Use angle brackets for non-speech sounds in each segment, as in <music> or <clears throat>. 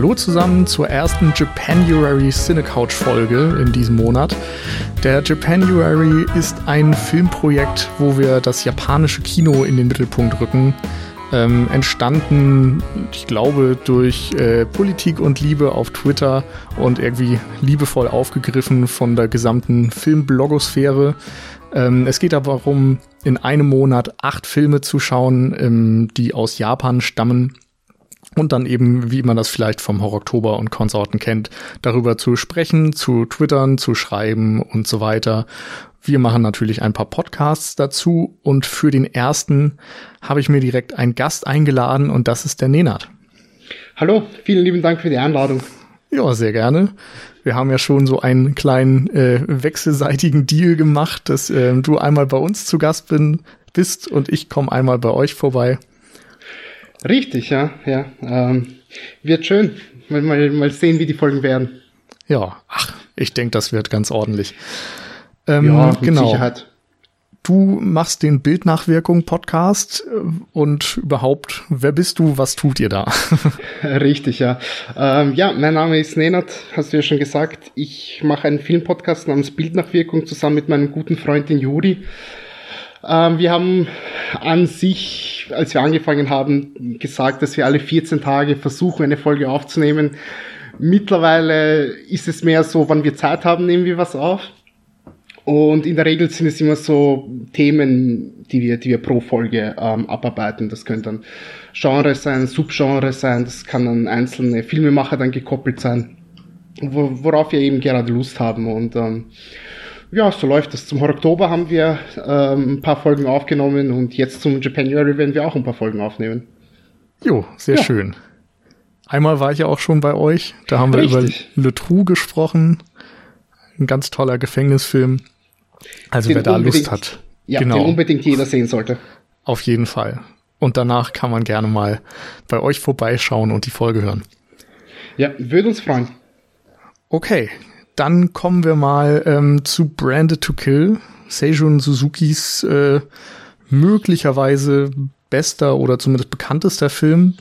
Hallo zusammen zur ersten Japanuary Cinecouch Folge in diesem Monat. Der Japanuary ist ein Filmprojekt, wo wir das japanische Kino in den Mittelpunkt rücken. Ähm, entstanden, ich glaube, durch äh, Politik und Liebe auf Twitter und irgendwie liebevoll aufgegriffen von der gesamten Filmblogosphäre. Ähm, es geht aber darum, in einem Monat acht Filme zu schauen, ähm, die aus Japan stammen und dann eben, wie man das vielleicht vom Horror Oktober und Konsorten kennt, darüber zu sprechen, zu twittern, zu schreiben und so weiter. Wir machen natürlich ein paar Podcasts dazu und für den ersten habe ich mir direkt einen Gast eingeladen und das ist der Nenad. Hallo, vielen lieben Dank für die Einladung. Ja, sehr gerne. Wir haben ja schon so einen kleinen äh, wechselseitigen Deal gemacht, dass äh, du einmal bei uns zu Gast bin, bist und ich komme einmal bei euch vorbei. Richtig, ja, ja. Ähm, wird schön. Mal, mal, mal sehen, wie die Folgen werden. Ja, ach, ich denke, das wird ganz ordentlich. Ähm, ja, mit genau. Sicherheit. Du machst den Bildnachwirkung Podcast äh, und überhaupt, wer bist du, was tut ihr da? <laughs> Richtig, ja. Ähm, ja, mein Name ist Nenad, hast du ja schon gesagt. Ich mache einen Filmpodcast namens Bildnachwirkung zusammen mit meinem guten Freund den Juri. Ähm, wir haben an sich, als wir angefangen haben, gesagt, dass wir alle 14 Tage versuchen, eine Folge aufzunehmen. Mittlerweile ist es mehr so, wann wir Zeit haben, nehmen wir was auf. Und in der Regel sind es immer so Themen, die wir, die wir pro Folge ähm, abarbeiten. Das können dann Genres sein, Subgenres sein, das kann an einzelne Filmemacher dann gekoppelt sein, worauf wir eben gerade Lust haben. Und ähm, ja, so läuft das. Zum Oktober haben wir ähm, ein paar Folgen aufgenommen und jetzt zum Japanuary werden wir auch ein paar Folgen aufnehmen. Jo, sehr ja. schön. Einmal war ich ja auch schon bei euch. Da haben wir Richtig. über Le Trou gesprochen. Ein ganz toller Gefängnisfilm. Also den wer da Lust hat. Ja, genau. den unbedingt jeder sehen sollte. Auf jeden Fall. Und danach kann man gerne mal bei euch vorbeischauen und die Folge hören. Ja, würde uns freuen. Okay, dann kommen wir mal ähm, zu Branded to Kill, Seijun Suzukis äh, möglicherweise bester oder zumindest bekanntester Film.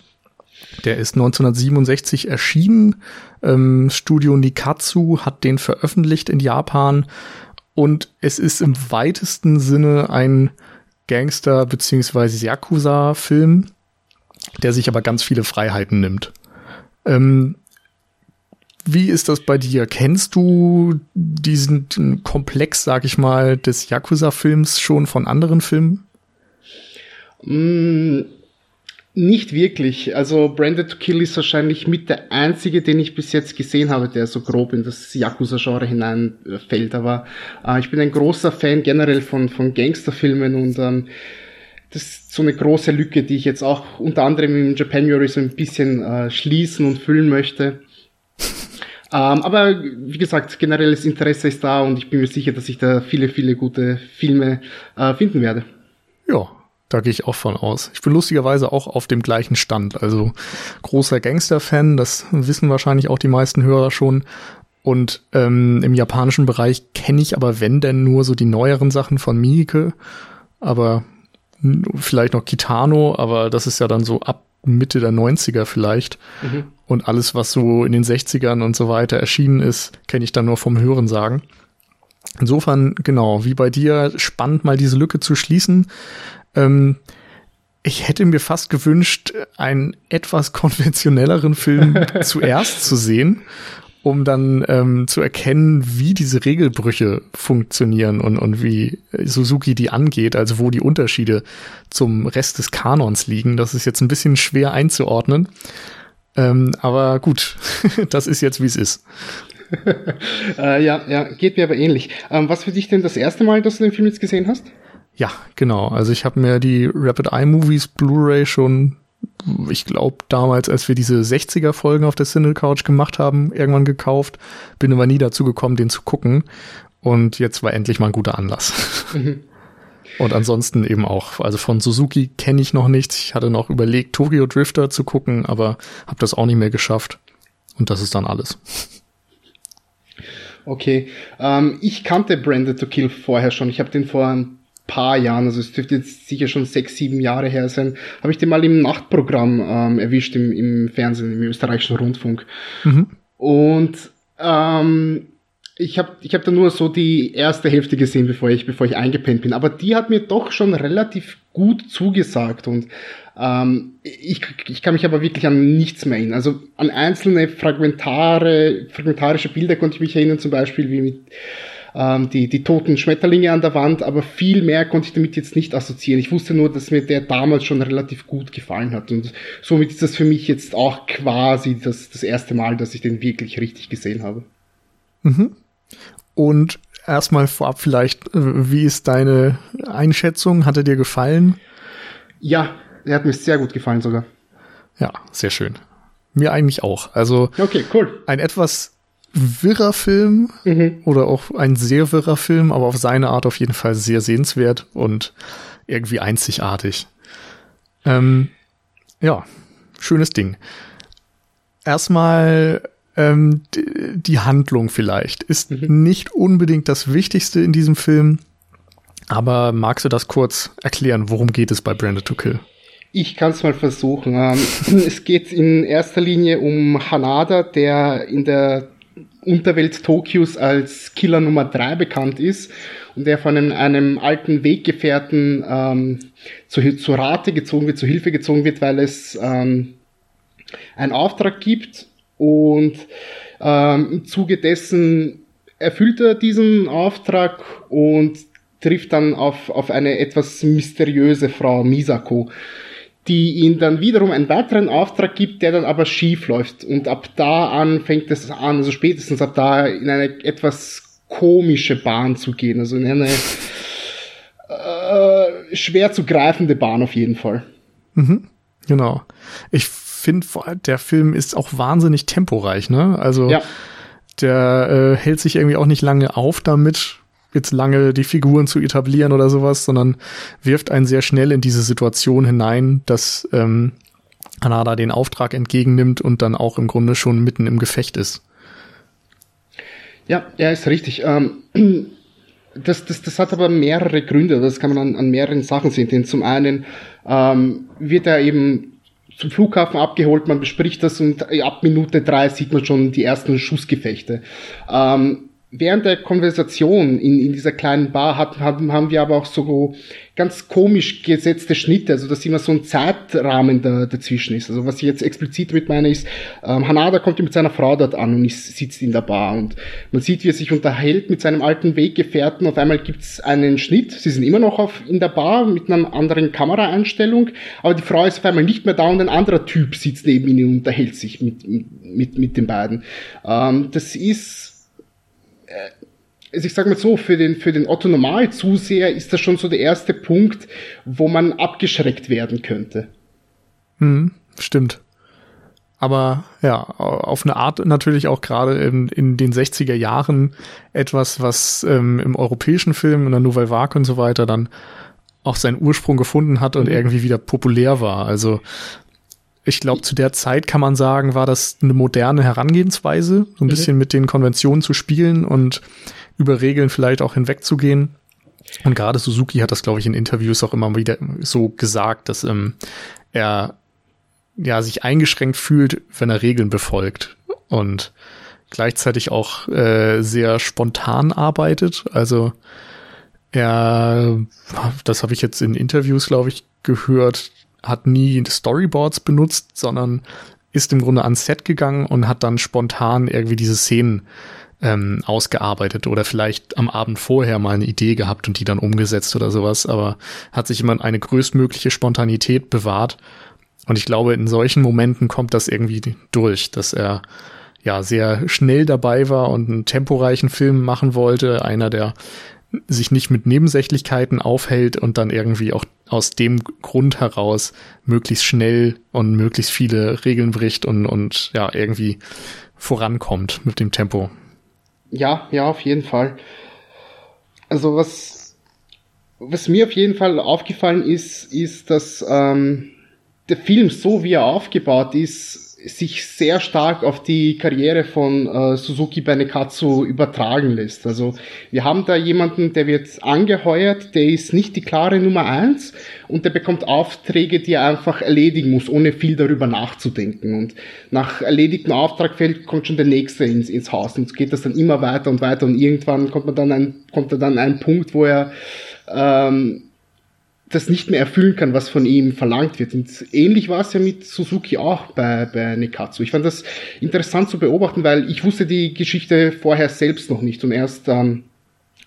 Der ist 1967 erschienen. Ähm, Studio Nikatsu hat den veröffentlicht in Japan und es ist im weitesten Sinne ein Gangster- bzw. Yakuza-Film, der sich aber ganz viele Freiheiten nimmt. Ähm, wie ist das bei dir? Kennst du diesen Komplex, sag ich mal, des Yakuza-Films schon von anderen Filmen? Mm, nicht wirklich. Also Branded to Kill ist wahrscheinlich mit der einzige, den ich bis jetzt gesehen habe, der so grob in das Yakuza-Genre hineinfällt. Aber äh, ich bin ein großer Fan generell von, von Gangsterfilmen und ähm, das ist so eine große Lücke, die ich jetzt auch unter anderem im Japanuary so ein bisschen äh, schließen und füllen möchte. Ähm, aber wie gesagt, generelles Interesse ist da und ich bin mir sicher, dass ich da viele, viele gute Filme äh, finden werde. Ja, da gehe ich auch von aus. Ich bin lustigerweise auch auf dem gleichen Stand. Also großer Gangster-Fan, das wissen wahrscheinlich auch die meisten Hörer schon. Und ähm, im japanischen Bereich kenne ich aber, wenn denn, nur so die neueren Sachen von Miike. Aber vielleicht noch Kitano, aber das ist ja dann so ab Mitte der 90er vielleicht. Mhm. Und alles, was so in den 60ern und so weiter erschienen ist, kenne ich dann nur vom Hören sagen. Insofern, genau, wie bei dir, spannend mal diese Lücke zu schließen. Ähm, ich hätte mir fast gewünscht, einen etwas <laughs> konventionelleren Film <laughs> zuerst zu sehen um dann ähm, zu erkennen, wie diese Regelbrüche funktionieren und, und wie Suzuki die angeht, also wo die Unterschiede zum Rest des Kanons liegen. Das ist jetzt ein bisschen schwer einzuordnen. Ähm, aber gut, <laughs> das ist jetzt, wie es ist. <laughs> äh, ja, ja, geht mir aber ähnlich. Ähm, was für dich denn das erste Mal, dass du den Film jetzt gesehen hast? Ja, genau. Also ich habe mir die Rapid Eye Movies Blu-ray schon ich glaube, damals, als wir diese 60er-Folgen auf der Single Couch gemacht haben, irgendwann gekauft, bin aber nie dazu gekommen, den zu gucken. Und jetzt war endlich mal ein guter Anlass. <laughs> Und ansonsten eben auch, also von Suzuki kenne ich noch nichts. Ich hatte noch überlegt, Tokyo Drifter zu gucken, aber habe das auch nicht mehr geschafft. Und das ist dann alles. Okay, ähm, ich kannte Branded to Kill vorher schon. Ich habe den vor ein paar Jahren, also es dürfte jetzt sicher schon sechs, sieben Jahre her sein, habe ich den mal im Nachtprogramm ähm, erwischt im, im Fernsehen, im österreichischen Rundfunk. Mhm. Und ähm, ich habe ich hab da nur so die erste Hälfte gesehen, bevor ich, bevor ich eingepennt bin. Aber die hat mir doch schon relativ gut zugesagt und ähm, ich, ich kann mich aber wirklich an nichts mehr erinnern. Also an einzelne fragmentare, fragmentarische Bilder konnte ich mich erinnern, zum Beispiel wie mit ähm, die, die toten Schmetterlinge an der Wand, aber viel mehr konnte ich damit jetzt nicht assoziieren. Ich wusste nur, dass mir der damals schon relativ gut gefallen hat. Und somit ist das für mich jetzt auch quasi das, das erste Mal, dass ich den wirklich richtig gesehen habe. Mhm. Und erstmal vorab vielleicht, wie ist deine Einschätzung? Hat er dir gefallen? Ja, er hat mir sehr gut gefallen sogar. Ja, sehr schön. Mir eigentlich auch. Also okay, cool. ein etwas wirrer Film mhm. oder auch ein sehr wirrer Film, aber auf seine Art auf jeden Fall sehr sehenswert und irgendwie einzigartig. Ähm, ja, schönes Ding. Erstmal ähm, die Handlung vielleicht ist mhm. nicht unbedingt das Wichtigste in diesem Film, aber magst du das kurz erklären, worum geht es bei Branded to Kill? Ich kann es mal versuchen. Ähm, <clears throat> es geht in erster Linie um Hanada, der in der Unterwelt Tokios als Killer Nummer 3 bekannt ist und der von einem, einem alten Weggefährten ähm, zu, zu Rate gezogen wird, zu Hilfe gezogen wird, weil es ähm, einen Auftrag gibt und ähm, im Zuge dessen erfüllt er diesen Auftrag und trifft dann auf, auf eine etwas mysteriöse Frau Misako, die ihm dann wiederum einen weiteren Auftrag gibt, der dann aber schief läuft. Und ab da an fängt es an, also spätestens ab da in eine etwas komische Bahn zu gehen, also in eine äh, schwer zu greifende Bahn auf jeden Fall. Mhm, genau. Ich finde, der Film ist auch wahnsinnig temporeich, ne? Also ja. der äh, hält sich irgendwie auch nicht lange auf damit, jetzt lange die Figuren zu etablieren oder sowas, sondern wirft einen sehr schnell in diese Situation hinein, dass ähm, Hanada den Auftrag entgegennimmt und dann auch im Grunde schon mitten im Gefecht ist. Ja, er ist richtig. Ähm, <clears throat> das, das, das hat aber mehrere Gründe, das kann man an, an mehreren Sachen sehen. Denn zum einen ähm, wird er eben zum Flughafen abgeholt, man bespricht das und ab Minute drei sieht man schon die ersten Schussgefechte. Ähm, während der Konversation in, in dieser kleinen Bar hatten, haben, haben wir aber auch so ganz komisch gesetzte Schnitte, also dass immer so ein Zeitrahmen da, dazwischen ist. Also was ich jetzt explizit mit meine ist, ähm, Hanada kommt mit seiner Frau dort an und ist, sitzt in der Bar und man sieht, wie er sich unterhält mit seinem alten Weggefährten. Auf einmal gibt's einen Schnitt, sie sind immer noch auf, in der Bar mit einer anderen Kameraeinstellung, aber die Frau ist auf einmal nicht mehr da und ein anderer Typ sitzt neben ihnen und unterhält sich mit, mit, mit den beiden. Ähm, das ist also ich sage mal so, für den, für den Otto Normal-Zuseher ist das schon so der erste Punkt, wo man abgeschreckt werden könnte. Hm, stimmt. Aber ja, auf eine Art natürlich auch gerade in, in den 60er Jahren etwas, was ähm, im europäischen Film, in der Nouvelle Vague und so weiter dann auch seinen Ursprung gefunden hat und mhm. irgendwie wieder populär war. Also ich glaube, zu der Zeit kann man sagen, war das eine moderne Herangehensweise, so ein mhm. bisschen mit den Konventionen zu spielen und über Regeln vielleicht auch hinwegzugehen. Und gerade Suzuki hat das, glaube ich, in Interviews auch immer wieder so gesagt, dass ähm, er ja sich eingeschränkt fühlt, wenn er Regeln befolgt und gleichzeitig auch äh, sehr spontan arbeitet. Also er, das habe ich jetzt in Interviews, glaube ich, gehört, hat nie Storyboards benutzt, sondern ist im Grunde ans Set gegangen und hat dann spontan irgendwie diese Szenen ähm, ausgearbeitet oder vielleicht am Abend vorher mal eine Idee gehabt und die dann umgesetzt oder sowas, aber hat sich immer eine größtmögliche Spontanität bewahrt. Und ich glaube, in solchen Momenten kommt das irgendwie durch, dass er ja sehr schnell dabei war und einen temporeichen Film machen wollte, einer, der sich nicht mit Nebensächlichkeiten aufhält und dann irgendwie auch aus dem Grund heraus möglichst schnell und möglichst viele Regeln bricht und, und ja, irgendwie vorankommt mit dem Tempo. Ja, ja, auf jeden Fall. Also was, was mir auf jeden Fall aufgefallen ist, ist, dass ähm, der Film, so wie er aufgebaut ist, sich sehr stark auf die Karriere von äh, Suzuki bei Nekatsu übertragen lässt. Also wir haben da jemanden, der wird angeheuert, der ist nicht die klare Nummer eins und der bekommt Aufträge, die er einfach erledigen muss, ohne viel darüber nachzudenken. Und nach erledigtem Auftrag fällt, kommt schon der nächste ins, ins Haus und geht das dann immer weiter und weiter und irgendwann kommt man dann ein, kommt er dann an einen Punkt, wo er ähm, das nicht mehr erfüllen kann, was von ihm verlangt wird. Und ähnlich war es ja mit Suzuki auch bei, bei Nekatsu. Ich fand das interessant zu beobachten, weil ich wusste die Geschichte vorher selbst noch nicht und erst ähm,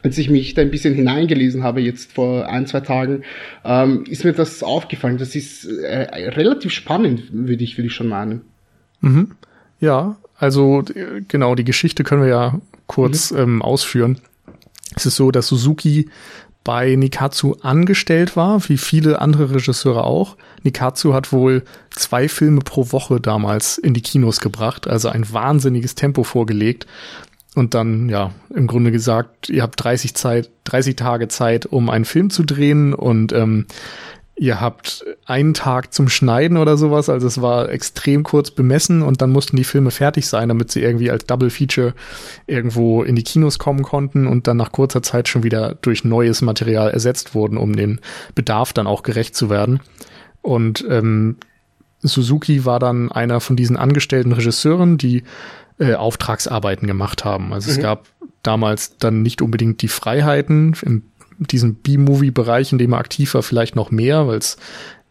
als ich mich da ein bisschen hineingelesen habe, jetzt vor ein, zwei Tagen, ähm, ist mir das aufgefallen. Das ist äh, relativ spannend, würde ich, würde ich schon meinen. Mhm. Ja, also genau, die Geschichte können wir ja kurz mhm. ähm, ausführen. Es ist so, dass Suzuki bei Nikatsu angestellt war, wie viele andere Regisseure auch. Nikatsu hat wohl zwei Filme pro Woche damals in die Kinos gebracht, also ein wahnsinniges Tempo vorgelegt. Und dann, ja, im Grunde gesagt, ihr habt 30 Zeit, 30 Tage Zeit, um einen Film zu drehen und ähm, ihr habt einen Tag zum Schneiden oder sowas, also es war extrem kurz bemessen und dann mussten die Filme fertig sein, damit sie irgendwie als Double Feature irgendwo in die Kinos kommen konnten und dann nach kurzer Zeit schon wieder durch neues Material ersetzt wurden, um den Bedarf dann auch gerecht zu werden. Und ähm, Suzuki war dann einer von diesen angestellten Regisseuren, die äh, Auftragsarbeiten gemacht haben. Also mhm. es gab damals dann nicht unbedingt die Freiheiten im diesem B-Movie-Bereich, in dem er aktiv war, vielleicht noch mehr, weil es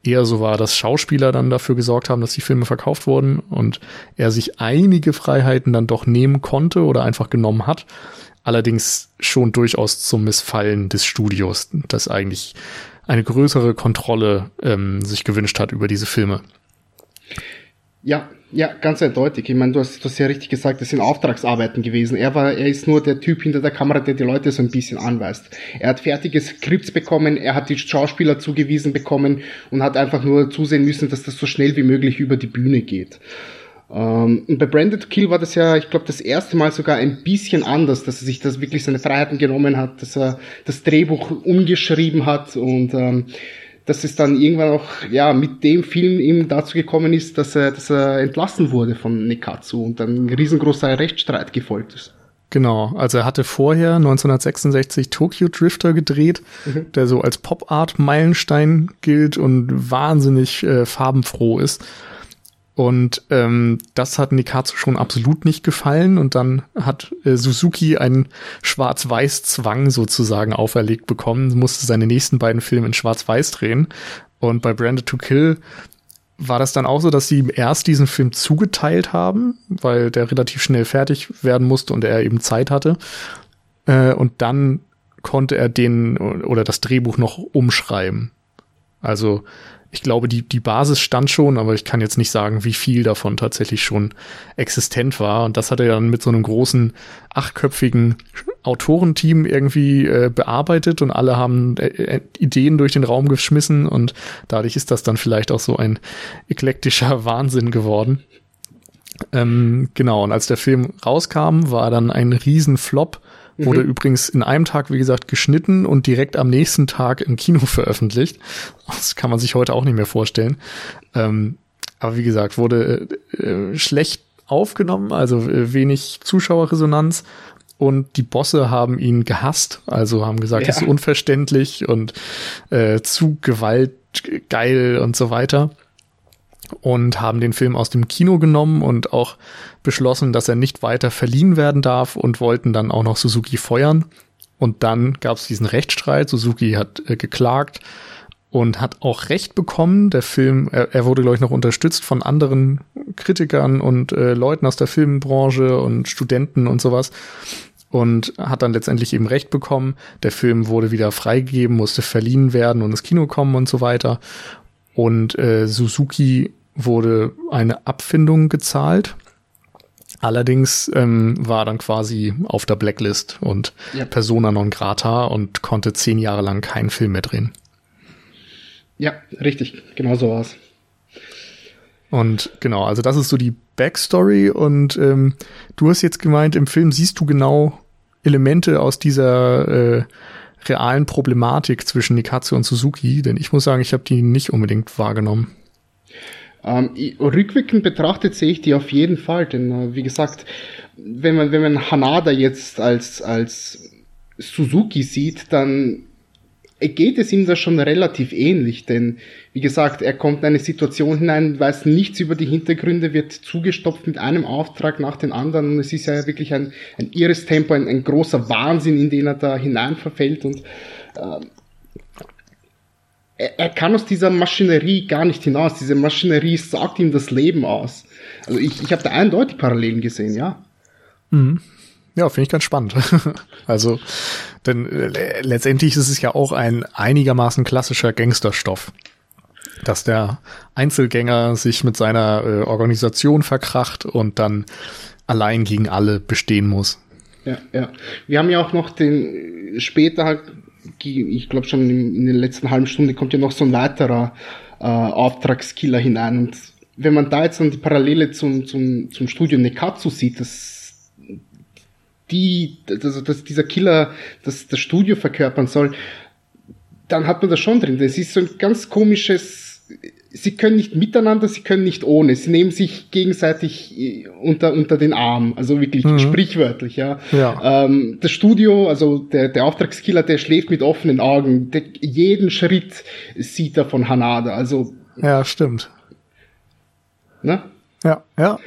eher so war, dass Schauspieler dann dafür gesorgt haben, dass die Filme verkauft wurden und er sich einige Freiheiten dann doch nehmen konnte oder einfach genommen hat. Allerdings schon durchaus zum Missfallen des Studios, das eigentlich eine größere Kontrolle ähm, sich gewünscht hat über diese Filme. Ja, ja, ganz eindeutig. Ich meine, du hast das ja richtig gesagt, das sind Auftragsarbeiten gewesen. Er war, er ist nur der Typ hinter der Kamera, der die Leute so ein bisschen anweist. Er hat fertige Skripts bekommen, er hat die Schauspieler zugewiesen bekommen und hat einfach nur zusehen müssen, dass das so schnell wie möglich über die Bühne geht. Ähm, bei Branded Kill war das ja, ich glaube, das erste Mal sogar ein bisschen anders, dass er sich das wirklich seine Freiheiten genommen hat, dass er das Drehbuch umgeschrieben hat und ähm, dass es dann irgendwann auch ja mit dem Film ihm dazu gekommen ist, dass er, dass er entlassen wurde von Nekatsu und dann ein riesengroßer Rechtsstreit gefolgt ist. Genau, also er hatte vorher 1966 Tokyo Drifter gedreht, mhm. der so als Pop Art Meilenstein gilt und wahnsinnig äh, farbenfroh ist. Und ähm, das hat Nikatsu schon absolut nicht gefallen. Und dann hat äh, Suzuki einen Schwarz-Weiß-Zwang sozusagen auferlegt bekommen, musste seine nächsten beiden Filme in Schwarz-Weiß drehen. Und bei Branded to Kill war das dann auch so, dass sie ihm erst diesen Film zugeteilt haben, weil der relativ schnell fertig werden musste und er eben Zeit hatte. Äh, und dann konnte er den oder das Drehbuch noch umschreiben. Also ich glaube, die, die Basis stand schon, aber ich kann jetzt nicht sagen, wie viel davon tatsächlich schon existent war. Und das hat er dann mit so einem großen, achtköpfigen Autorenteam irgendwie äh, bearbeitet und alle haben äh, äh, Ideen durch den Raum geschmissen und dadurch ist das dann vielleicht auch so ein eklektischer <laughs> Wahnsinn geworden. Ähm, genau, und als der Film rauskam, war dann ein Riesenflop Wurde mhm. übrigens in einem Tag, wie gesagt, geschnitten und direkt am nächsten Tag im Kino <laughs> veröffentlicht. Das kann man sich heute auch nicht mehr vorstellen. Ähm, aber wie gesagt, wurde äh, schlecht aufgenommen, also äh, wenig Zuschauerresonanz. Und die Bosse haben ihn gehasst, also haben gesagt, ja. ist unverständlich und äh, zu gewaltgeil und so weiter und haben den Film aus dem Kino genommen und auch beschlossen, dass er nicht weiter verliehen werden darf und wollten dann auch noch Suzuki feuern. Und dann gab es diesen Rechtsstreit. Suzuki hat äh, geklagt und hat auch Recht bekommen. Der Film, er, er wurde, glaube ich, noch unterstützt von anderen Kritikern und äh, Leuten aus der Filmbranche und Studenten und sowas. Und hat dann letztendlich eben Recht bekommen. Der Film wurde wieder freigegeben, musste verliehen werden und ins Kino kommen und so weiter. Und äh, Suzuki wurde eine Abfindung gezahlt. Allerdings ähm, war dann quasi auf der Blacklist und ja. Persona non grata und konnte zehn Jahre lang keinen Film mehr drehen. Ja, richtig, genau so war's. Und genau, also das ist so die Backstory und ähm, du hast jetzt gemeint, im Film siehst du genau Elemente aus dieser äh, realen Problematik zwischen Nikatsu und Suzuki, denn ich muss sagen, ich habe die nicht unbedingt wahrgenommen. Ähm, rückwirkend betrachtet sehe ich die auf jeden Fall, denn äh, wie gesagt, wenn man, wenn man Hanada jetzt als, als Suzuki sieht, dann geht es ihm da schon relativ ähnlich, denn wie gesagt, er kommt in eine Situation hinein, weiß nichts über die Hintergründe, wird zugestopft mit einem Auftrag nach dem anderen und es ist ja wirklich ein, ein irres Tempo, ein, ein großer Wahnsinn, in den er da hinein verfällt und äh, er, er kann aus dieser Maschinerie gar nicht hinaus. Diese Maschinerie sagt ihm das Leben aus. Also ich, ich habe da eindeutig Parallelen gesehen, ja. Mhm. Ja, finde ich ganz spannend. <laughs> also, denn äh, letztendlich ist es ja auch ein einigermaßen klassischer Gangsterstoff, dass der Einzelgänger sich mit seiner äh, Organisation verkracht und dann allein gegen alle bestehen muss. Ja, ja. Wir haben ja auch noch den später halt, ich glaube schon in, den letzten halben Stunde kommt ja noch so ein weiterer äh, Auftragskiller hinein und wenn man da jetzt dann die Parallele zum, zum, zum Studio Nekatsu sieht, das die, also dass dieser Killer das, das Studio verkörpern soll, dann hat man das schon drin. Das ist so ein ganz komisches, sie können nicht miteinander, sie können nicht ohne. Sie nehmen sich gegenseitig äh, unter, unter den Arm, also wirklich mhm. sprichwörtlich, ja. ja. Ähm, das Studio, also der, der Auftragskiller, der schläft mit offenen Augen. Der, jeden Schritt sieht er von Hanada, also. Ja, stimmt. Ne? Ja, ja.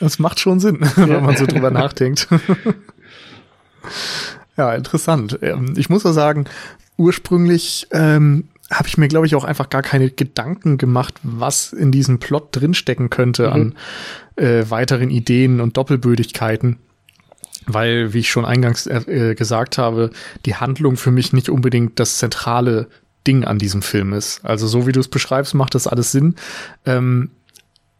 Das macht schon Sinn, ja. <laughs> wenn man so drüber nachdenkt. <laughs> ja, interessant. Ähm, ich muss auch sagen, ursprünglich ähm, habe ich mir, glaube ich, auch einfach gar keine Gedanken gemacht, was in diesem Plot drinstecken könnte mhm. an äh, weiteren Ideen und Doppelbödigkeiten. Weil, wie ich schon eingangs äh, gesagt habe, die Handlung für mich nicht unbedingt das zentrale Ding an diesem Film ist. Also so wie du es beschreibst, macht das alles Sinn. Ähm,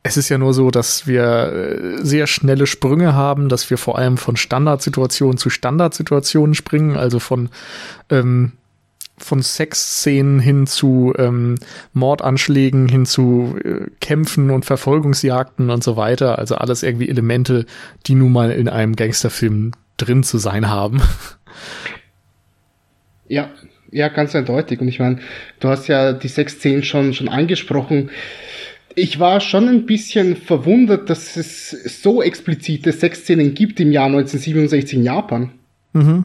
es ist ja nur so, dass wir äh, sehr schnelle Sprünge haben, dass wir vor allem von Standardsituationen zu Standardsituationen springen, also von ähm, von Sexszenen hin zu ähm, Mordanschlägen, hin zu äh, Kämpfen und Verfolgungsjagden und so weiter. Also alles irgendwie Elemente, die nun mal in einem Gangsterfilm drin zu sein haben. Ja, ja, ganz eindeutig. Und ich meine, du hast ja die Sexszenen schon schon angesprochen ich war schon ein bisschen verwundert, dass es so explizite Sexszenen gibt im Jahr 1967 in Japan. Mhm.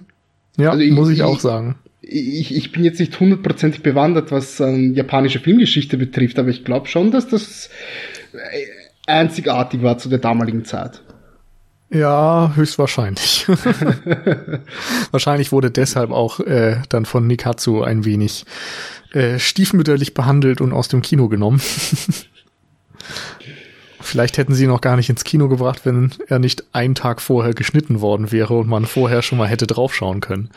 Ja, also ich, muss ich, ich auch sagen. Ich, ich bin jetzt nicht hundertprozentig bewandert, was ähm, japanische Filmgeschichte betrifft, aber ich glaube schon, dass das äh, einzigartig war zu der damaligen Zeit. Ja, höchstwahrscheinlich. <laughs> Wahrscheinlich wurde deshalb auch äh, dann von Nikatsu ein wenig äh, stiefmütterlich behandelt und aus dem Kino genommen. <laughs> Vielleicht hätten sie ihn noch gar nicht ins Kino gebracht, wenn er nicht einen Tag vorher geschnitten worden wäre und man vorher schon mal hätte draufschauen können.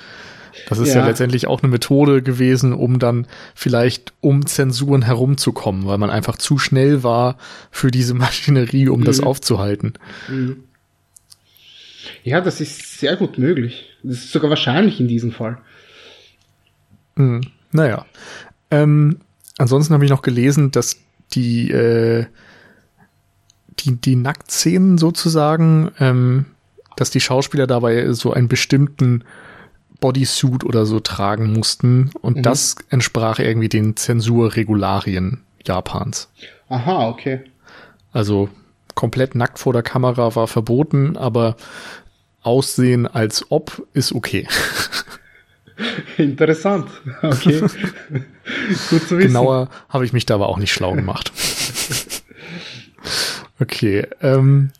Das ist ja. ja. letztendlich auch eine Methode gewesen, um dann vielleicht um Zensuren herumzukommen, weil man einfach zu schnell war für diese <laughs> Maschinerie, um mhm. das aufzuhalten. Mhm. Ja, das ist sehr gut möglich. Das ist sogar wahrscheinlich in diesem Fall. Mhm. Naja. Ähm, ansonsten habe ich noch gelesen, dass die, äh, die, die Nacktszenen sozusagen, ähm, dass die Schauspieler dabei so einen bestimmten Bodysuit oder so tragen mussten und mhm. das entsprach irgendwie den Zensurregularien Japans. Aha, okay. Also komplett nackt vor der Kamera war verboten, aber Aussehen als ob ist okay. <laughs> Interessant. Okay. <laughs> Gut zu wissen. Genauer habe ich mich da aber auch nicht schlau gemacht. <laughs> okay. Ähm,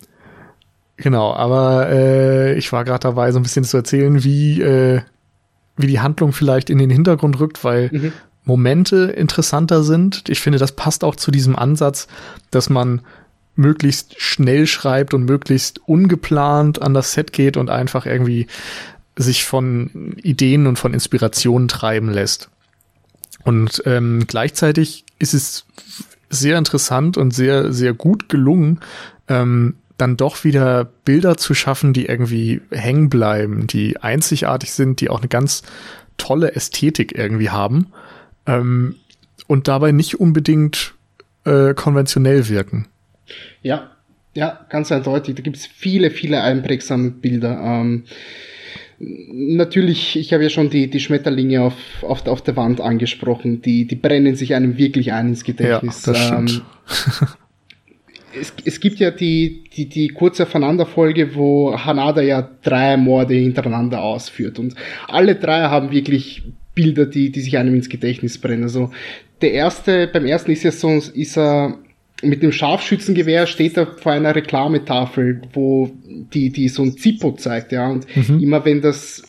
genau, aber äh, ich war gerade dabei, so ein bisschen zu erzählen, wie, äh, wie die Handlung vielleicht in den Hintergrund rückt, weil mhm. Momente interessanter sind. Ich finde, das passt auch zu diesem Ansatz, dass man möglichst schnell schreibt und möglichst ungeplant an das Set geht und einfach irgendwie sich von Ideen und von Inspirationen treiben lässt. Und ähm, gleichzeitig ist es sehr interessant und sehr, sehr gut gelungen, ähm, dann doch wieder Bilder zu schaffen, die irgendwie hängen bleiben, die einzigartig sind, die auch eine ganz tolle Ästhetik irgendwie haben ähm, und dabei nicht unbedingt äh, konventionell wirken. Ja, ja, ganz eindeutig. Da gibt es viele, viele einprägsame Bilder. Ähm, Natürlich, ich habe ja schon die, die Schmetterlinge auf, auf, auf der Wand angesprochen, die, die brennen sich einem wirklich ein ins Gedächtnis. Ja, das stimmt. Ähm, <laughs> es, es gibt ja die, die, die kurze Aufeinanderfolge, wo Hanada ja drei Morde hintereinander ausführt. Und alle drei haben wirklich Bilder, die, die sich einem ins Gedächtnis brennen. Also der erste, beim ersten ist ja so, ist er mit dem Scharfschützengewehr steht er vor einer Reklametafel, wo die, die so ein Zippo zeigt, ja. Und mhm. immer wenn das,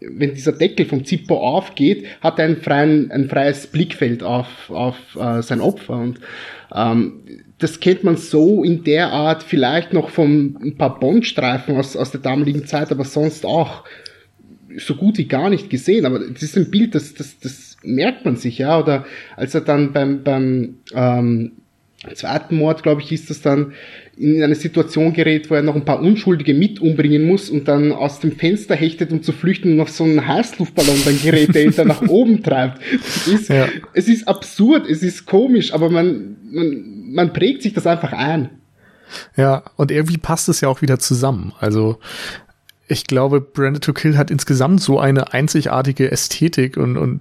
wenn dieser Deckel vom Zippo aufgeht, hat er ein, freien, ein freies Blickfeld auf, auf äh, sein Opfer. Und ähm, das kennt man so in der Art vielleicht noch von ein paar Bondstreifen aus, aus der damaligen Zeit, aber sonst auch so gut wie gar nicht gesehen. Aber das ist ein Bild, das, das, das merkt man sich, ja. Oder als er dann beim, beim ähm, zweiten Mord, glaube ich, ist das dann in eine Situation gerät, wo er noch ein paar Unschuldige mit umbringen muss und dann aus dem Fenster hechtet, um zu flüchten und noch so einen Heißluftballon dann gerät, der ihn dann nach oben <laughs> treibt. Es ist, ja. es ist absurd, es ist komisch, aber man, man, man prägt sich das einfach ein. Ja, und irgendwie passt es ja auch wieder zusammen. Also ich glaube, Branded to Kill hat insgesamt so eine einzigartige Ästhetik und, und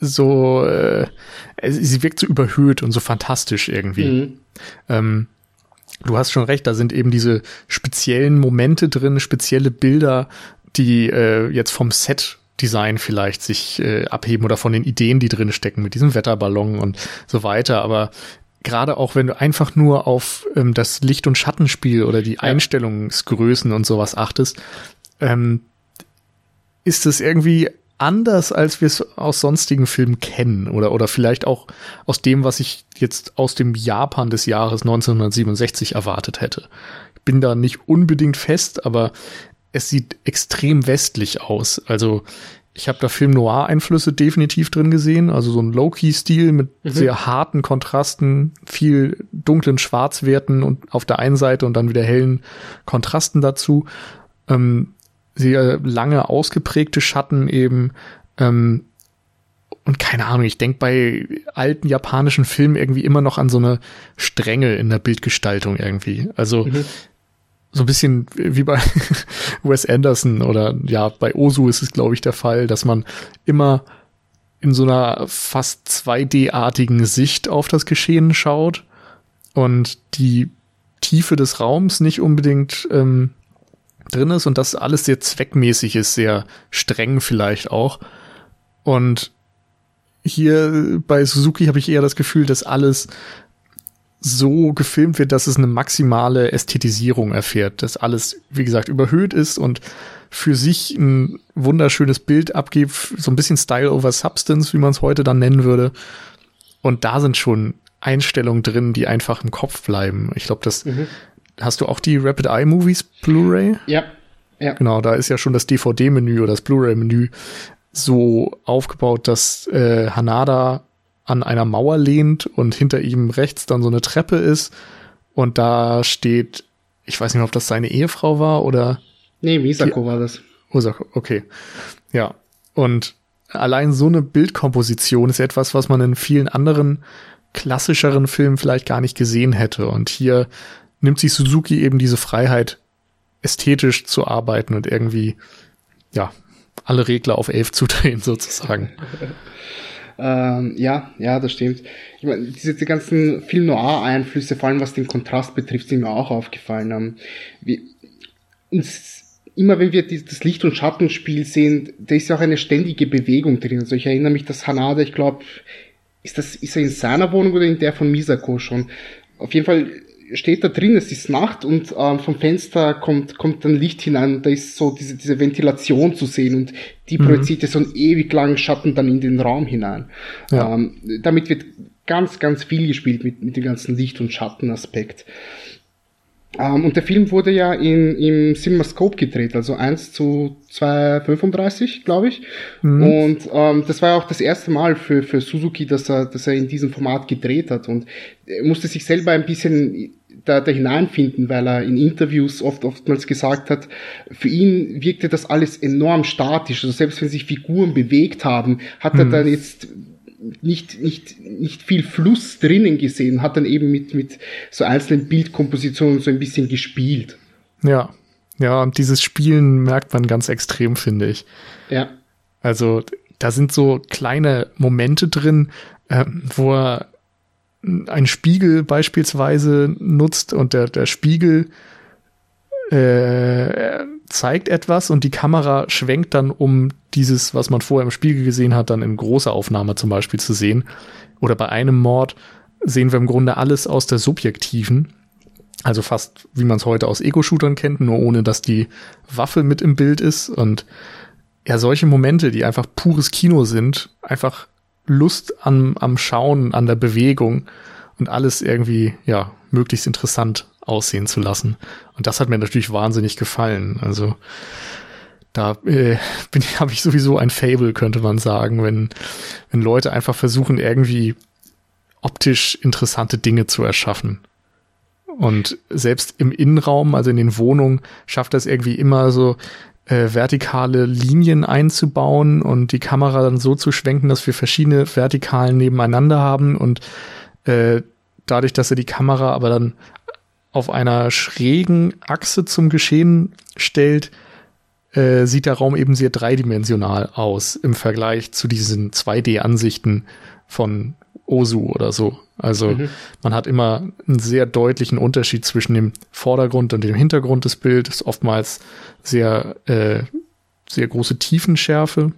so, äh, sie wirkt so überhöht und so fantastisch irgendwie. Mhm. Ähm, du hast schon recht, da sind eben diese speziellen Momente drin, spezielle Bilder, die äh, jetzt vom Set Design vielleicht sich äh, abheben oder von den Ideen, die drin stecken, mit diesem Wetterballon und so weiter. Aber gerade auch wenn du einfach nur auf ähm, das Licht- und Schattenspiel oder die ja. Einstellungsgrößen und sowas achtest, ähm, ist es irgendwie anders, als wir es aus sonstigen Filmen kennen oder, oder vielleicht auch aus dem, was ich jetzt aus dem Japan des Jahres 1967 erwartet hätte. Ich bin da nicht unbedingt fest, aber es sieht extrem westlich aus. Also ich habe da Film Noir-Einflüsse definitiv drin gesehen, also so ein Low-Key-Stil mit mhm. sehr harten Kontrasten, viel dunklen Schwarzwerten und auf der einen Seite und dann wieder hellen Kontrasten dazu. Ähm, sehr lange ausgeprägte Schatten eben. Ähm, und keine Ahnung, ich denke bei alten japanischen Filmen irgendwie immer noch an so eine Strenge in der Bildgestaltung irgendwie. Also mhm. so ein bisschen wie bei <laughs> Wes Anderson oder ja, bei Osu ist es, glaube ich, der Fall, dass man immer in so einer fast 2D-artigen Sicht auf das Geschehen schaut und die Tiefe des Raums nicht unbedingt ähm, drin ist und das alles sehr zweckmäßig ist, sehr streng vielleicht auch. Und hier bei Suzuki habe ich eher das Gefühl, dass alles so gefilmt wird, dass es eine maximale Ästhetisierung erfährt, dass alles, wie gesagt, überhöht ist und für sich ein wunderschönes Bild abgibt, so ein bisschen Style over Substance, wie man es heute dann nennen würde. Und da sind schon Einstellungen drin, die einfach im Kopf bleiben. Ich glaube, das mhm hast du auch die Rapid Eye Movies Blu-ray? Ja. Ja. Genau, da ist ja schon das DVD-Menü oder das Blu-ray-Menü so aufgebaut, dass äh, Hanada an einer Mauer lehnt und hinter ihm rechts dann so eine Treppe ist und da steht, ich weiß nicht, ob das seine Ehefrau war oder. Nee, Misako die, war das. Misako, okay. Ja. Und allein so eine Bildkomposition ist etwas, was man in vielen anderen klassischeren Filmen vielleicht gar nicht gesehen hätte. Und hier nimmt sich Suzuki eben diese Freiheit, ästhetisch zu arbeiten und irgendwie, ja, alle Regler auf elf zu <laughs> drehen, sozusagen. <laughs> ähm, ja, ja, das stimmt. Ich meine, diese die ganzen Film Noir-Einflüsse, vor allem was den Kontrast betrifft, sind mir auch aufgefallen. Ähm, wie, uns, immer wenn wir die, das Licht- und Schattenspiel sehen, da ist ja auch eine ständige Bewegung drin. Also ich erinnere mich, dass Hanada, ich glaube, ist das, ist er in seiner Wohnung oder in der von Misako schon? Auf jeden Fall steht da drin, es ist Nacht und ähm, vom Fenster kommt, kommt dann Licht hinein da ist so diese, diese Ventilation zu sehen und die mhm. projiziert so einen ewig langen Schatten dann in den Raum hinein. Ja. Ähm, damit wird ganz, ganz viel gespielt mit, mit dem ganzen Licht- und Schattenaspekt. Ähm, und der Film wurde ja in, im CinemaScope gedreht, also 1 zu 2,35, glaube ich. Mhm. Und ähm, das war ja auch das erste Mal für, für Suzuki, dass er, dass er in diesem Format gedreht hat. Und er musste sich selber ein bisschen da, da hineinfinden, weil er in Interviews oft oftmals gesagt hat, für ihn wirkte das alles enorm statisch. Also selbst wenn sich Figuren bewegt haben, hat er hm. dann jetzt nicht, nicht, nicht viel Fluss drinnen gesehen, hat dann eben mit, mit so einzelnen Bildkompositionen so ein bisschen gespielt. Ja, ja, und dieses Spielen merkt man ganz extrem, finde ich. Ja. Also, da sind so kleine Momente drin, äh, wo er einen Spiegel beispielsweise nutzt und der, der Spiegel äh, zeigt etwas und die Kamera schwenkt dann, um dieses, was man vorher im Spiegel gesehen hat, dann in großer Aufnahme zum Beispiel zu sehen. Oder bei einem Mord sehen wir im Grunde alles aus der subjektiven. Also fast wie man es heute aus Ego-Shootern kennt, nur ohne dass die Waffe mit im Bild ist. Und ja, solche Momente, die einfach pures Kino sind, einfach Lust am, am Schauen, an der Bewegung und alles irgendwie, ja, möglichst interessant aussehen zu lassen. Und das hat mir natürlich wahnsinnig gefallen. Also da äh, <laughs> habe ich sowieso ein Fable, könnte man sagen, wenn, wenn Leute einfach versuchen, irgendwie optisch interessante Dinge zu erschaffen. Und selbst im Innenraum, also in den Wohnungen, schafft das irgendwie immer so äh, vertikale Linien einzubauen und die Kamera dann so zu schwenken, dass wir verschiedene Vertikalen nebeneinander haben und äh, dadurch, dass er die Kamera aber dann auf einer schrägen Achse zum Geschehen stellt, äh, sieht der Raum eben sehr dreidimensional aus im Vergleich zu diesen 2D-Ansichten von Osu oder so. Also mhm. man hat immer einen sehr deutlichen Unterschied zwischen dem Vordergrund und dem Hintergrund des Bildes, oftmals sehr, äh, sehr große Tiefenschärfe.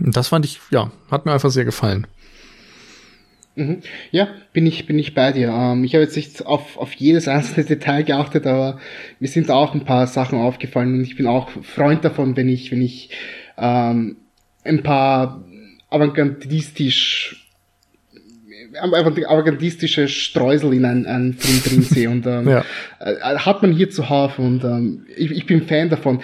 Und das fand ich, ja, hat mir einfach sehr gefallen. Mhm. Ja, bin ich, bin ich bei dir. Ähm, ich habe jetzt nicht auf, auf jedes einzelne Detail geachtet, aber mir sind auch ein paar Sachen aufgefallen und ich bin auch Freund davon, wenn ich, wenn ich ähm, ein paar avantgardistisch avantgardistische Streusel in einen, einen Film drin sehe und ähm, <laughs> ja. äh, hat man hier zuhauf und ähm, ich, ich bin Fan davon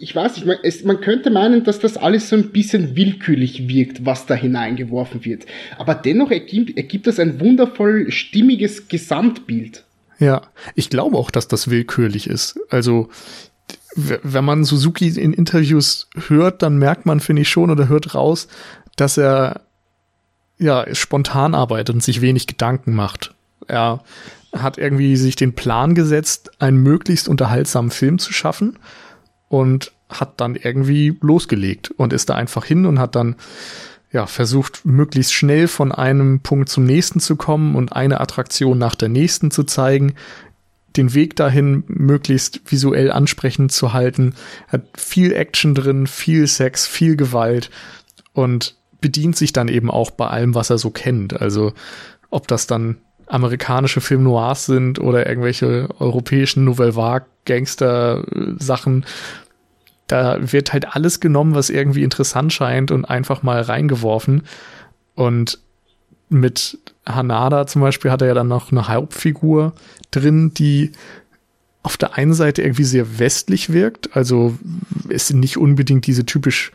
ich weiß nicht, man, es, man könnte meinen, dass das alles so ein bisschen willkürlich wirkt, was da hineingeworfen wird. Aber dennoch ergibt, ergibt das ein wundervoll stimmiges Gesamtbild. Ja, ich glaube auch, dass das willkürlich ist. Also, wenn man Suzuki in Interviews hört, dann merkt man, finde ich schon, oder hört raus, dass er ja spontan arbeitet und sich wenig Gedanken macht. Er hat irgendwie sich den Plan gesetzt, einen möglichst unterhaltsamen Film zu schaffen und hat dann irgendwie losgelegt und ist da einfach hin und hat dann ja versucht möglichst schnell von einem Punkt zum nächsten zu kommen und eine Attraktion nach der nächsten zu zeigen, den Weg dahin möglichst visuell ansprechend zu halten, hat viel Action drin, viel Sex, viel Gewalt und bedient sich dann eben auch bei allem, was er so kennt. Also ob das dann amerikanische Film Noirs sind oder irgendwelche europäischen Nouvelle Vague Gangster-Sachen. Da wird halt alles genommen, was irgendwie interessant scheint und einfach mal reingeworfen. Und mit Hanada zum Beispiel hat er ja dann noch eine Hauptfigur drin, die auf der einen Seite irgendwie sehr westlich wirkt. Also es sind nicht unbedingt diese typisch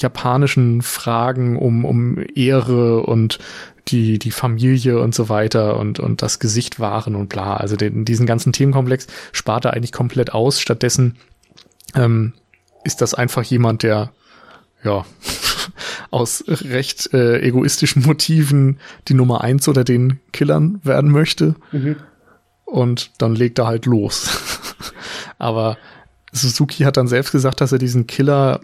japanischen Fragen um, um Ehre und die, die Familie und so weiter und, und das Gesicht wahren und bla. Also den, diesen ganzen Themenkomplex spart er eigentlich komplett aus. Stattdessen ähm, ist das einfach jemand, der ja <laughs> aus recht äh, egoistischen Motiven die Nummer eins oder den Killern werden möchte. Mhm. Und dann legt er halt los. <laughs> Aber Suzuki hat dann selbst gesagt, dass er diesen Killer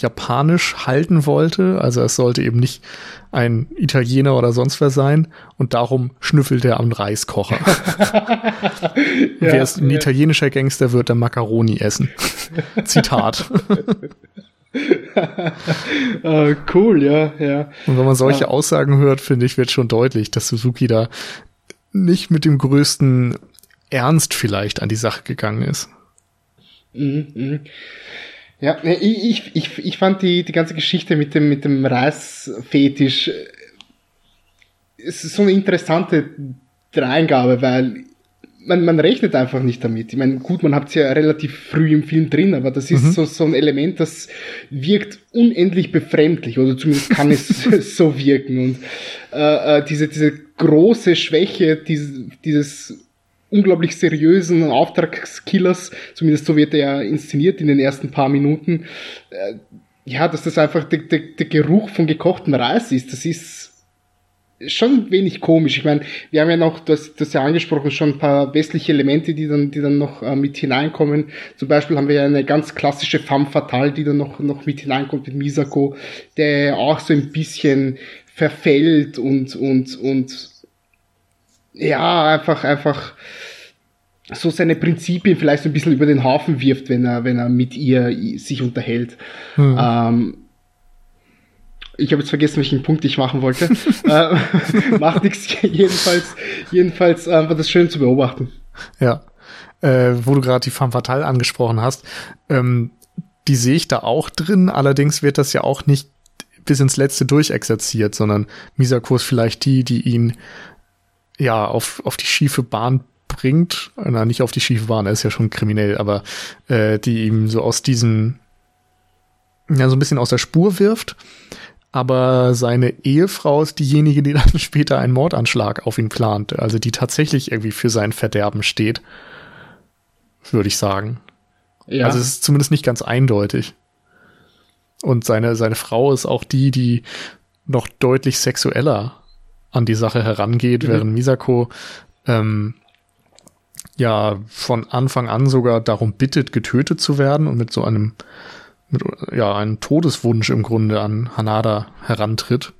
japanisch halten wollte. Also es sollte eben nicht ein Italiener oder sonst wer sein. Und darum schnüffelt er am Reiskocher. <laughs> ja, Wer ist ein ja. italienischer Gangster, wird der Macaroni essen. <laughs> Zitat. uh, <laughs> cool, ja, ja. Und wenn man solche ja. Aussagen hört, finde ich, wird schon deutlich, dass Suzuki da nicht mit dem größten Ernst vielleicht an die Sache gegangen ist. Mhm, mh. Ja, ich, ich, ich fand die, die ganze Geschichte mit dem, mit dem Reisfetisch, äh, es ist so eine interessante Dreingabe, weil man, man rechnet einfach nicht damit. Ich meine, gut, man hat es ja relativ früh im Film drin, aber das ist mhm. so, so ein Element, das wirkt unendlich befremdlich, oder zumindest kann es <laughs> <laughs> so wirken. Und äh, äh, diese, diese große Schwäche dieses, dieses unglaublich seriösen Auftragskillers, zumindest so wird er inszeniert in den ersten paar Minuten, äh, ja, dass das einfach der, der, der Geruch von gekochten Reis ist, das ist schon wenig komisch. Ich meine, wir haben ja noch, das, das ja angesprochen, schon ein paar westliche Elemente, die dann, die dann noch äh, mit hineinkommen. Zum Beispiel haben wir ja eine ganz klassische Femme Fatale, die dann noch, noch mit hineinkommt mit Misako, der auch so ein bisschen verfällt und, und, und ja, einfach, einfach so seine Prinzipien vielleicht so ein bisschen über den Haufen wirft, wenn er, wenn er mit ihr sich unterhält. Hm. Ähm, ich habe jetzt vergessen, welchen Punkt ich machen wollte. <laughs> äh, <laughs> macht nichts. Jedenfalls, jedenfalls äh, war das schön zu beobachten. Ja. Äh, wo du gerade die Femme Fatale angesprochen hast, ähm, die sehe ich da auch drin. Allerdings wird das ja auch nicht bis ins Letzte durchexerziert, sondern Misako ist vielleicht die, die ihn ja auf, auf die schiefe Bahn bringt. Na, nicht auf die schiefe Bahn, er ist ja schon kriminell, aber äh, die ihm so aus diesem, ja, so ein bisschen aus der Spur wirft. Aber seine Ehefrau ist diejenige, die <laughs> dann später einen Mordanschlag auf ihn plant. Also die tatsächlich irgendwie für sein Verderben steht. Würde ich sagen. Ja. Also es ist zumindest nicht ganz eindeutig. Und seine, seine Frau ist auch die, die noch deutlich sexueller an die Sache herangeht, mhm. während Misako ähm, ja von Anfang an sogar darum bittet, getötet zu werden und mit so einem mit ja einem Todeswunsch im Grunde an Hanada herantritt.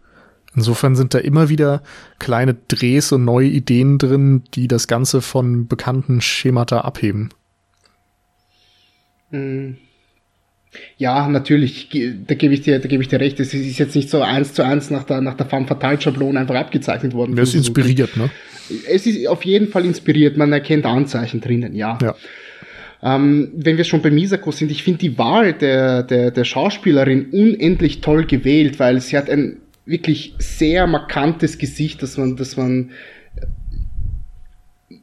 Insofern sind da immer wieder kleine Drehs und neue Ideen drin, die das Ganze von bekannten Schemata abheben. Mhm. Ja, natürlich, da gebe ich dir, da gebe ich dir recht. Es ist jetzt nicht so eins zu eins nach der, nach der Femme Fatale Schablone einfach abgezeichnet worden. Es ist inspiriert, ne? Es ist auf jeden Fall inspiriert. Man erkennt Anzeichen drinnen, ja. ja. Ähm, wenn wir schon bei Misako sind, ich finde die Wahl der, der, der Schauspielerin unendlich toll gewählt, weil sie hat ein wirklich sehr markantes Gesicht, dass man, dass man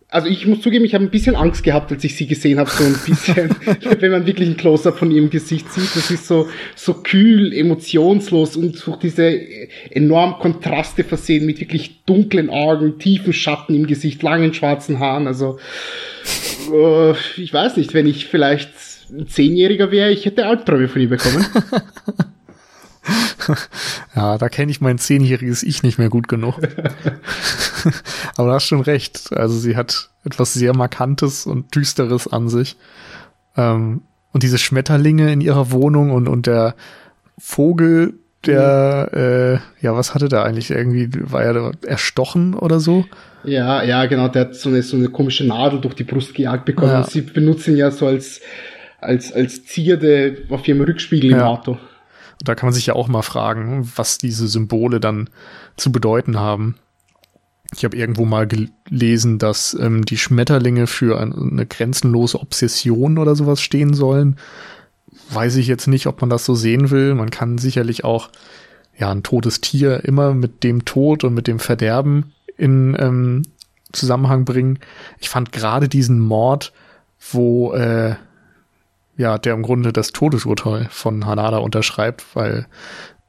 also ich muss zugeben, ich habe ein bisschen Angst gehabt, als ich sie gesehen habe, so ein bisschen, <laughs> wenn man wirklich ein Close-up von ihrem Gesicht sieht. Das ist so, so kühl, emotionslos und durch diese enorm Kontraste versehen mit wirklich dunklen Augen, tiefen Schatten im Gesicht, langen schwarzen Haaren. Also, äh, ich weiß nicht, wenn ich vielleicht ein Zehnjähriger wäre, ich hätte Albträume von ihr bekommen. <laughs> <laughs> ja, da kenne ich mein zehnjähriges Ich nicht mehr gut genug. <laughs> Aber du hast schon recht. Also sie hat etwas sehr Markantes und Düsteres an sich. Ähm, und diese Schmetterlinge in ihrer Wohnung und, und der Vogel, der, mhm. äh, ja, was hatte der eigentlich? Irgendwie, war er erstochen oder so? Ja, ja, genau, der hat so eine, so eine komische Nadel durch die Brust gejagt bekommen. Ja. sie benutzen ihn ja so als, als, als Zierde auf ihrem Rückspiegel im ja. Auto. Und da kann man sich ja auch mal fragen, was diese Symbole dann zu bedeuten haben. Ich habe irgendwo mal gelesen, dass ähm, die Schmetterlinge für eine grenzenlose Obsession oder sowas stehen sollen. Weiß ich jetzt nicht, ob man das so sehen will. Man kann sicherlich auch ja ein totes Tier immer mit dem Tod und mit dem Verderben in ähm, Zusammenhang bringen. Ich fand gerade diesen Mord, wo äh, ja, der im Grunde das Todesurteil von Hanada unterschreibt, weil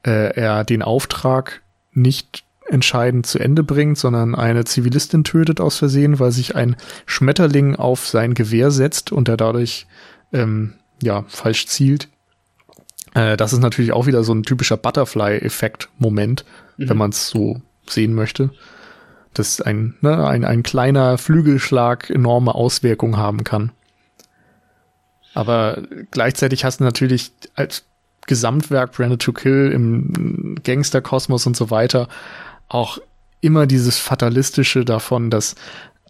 äh, er den Auftrag nicht entscheidend zu Ende bringt, sondern eine Zivilistin tötet aus Versehen, weil sich ein Schmetterling auf sein Gewehr setzt und er dadurch ähm, ja falsch zielt. Äh, das ist natürlich auch wieder so ein typischer Butterfly-Effekt-Moment, mhm. wenn man es so sehen möchte, dass ein, ne, ein, ein kleiner Flügelschlag enorme Auswirkungen haben kann. Aber gleichzeitig hast du natürlich als Gesamtwerk Branded to Kill im Gangsterkosmos und so weiter auch immer dieses Fatalistische davon, dass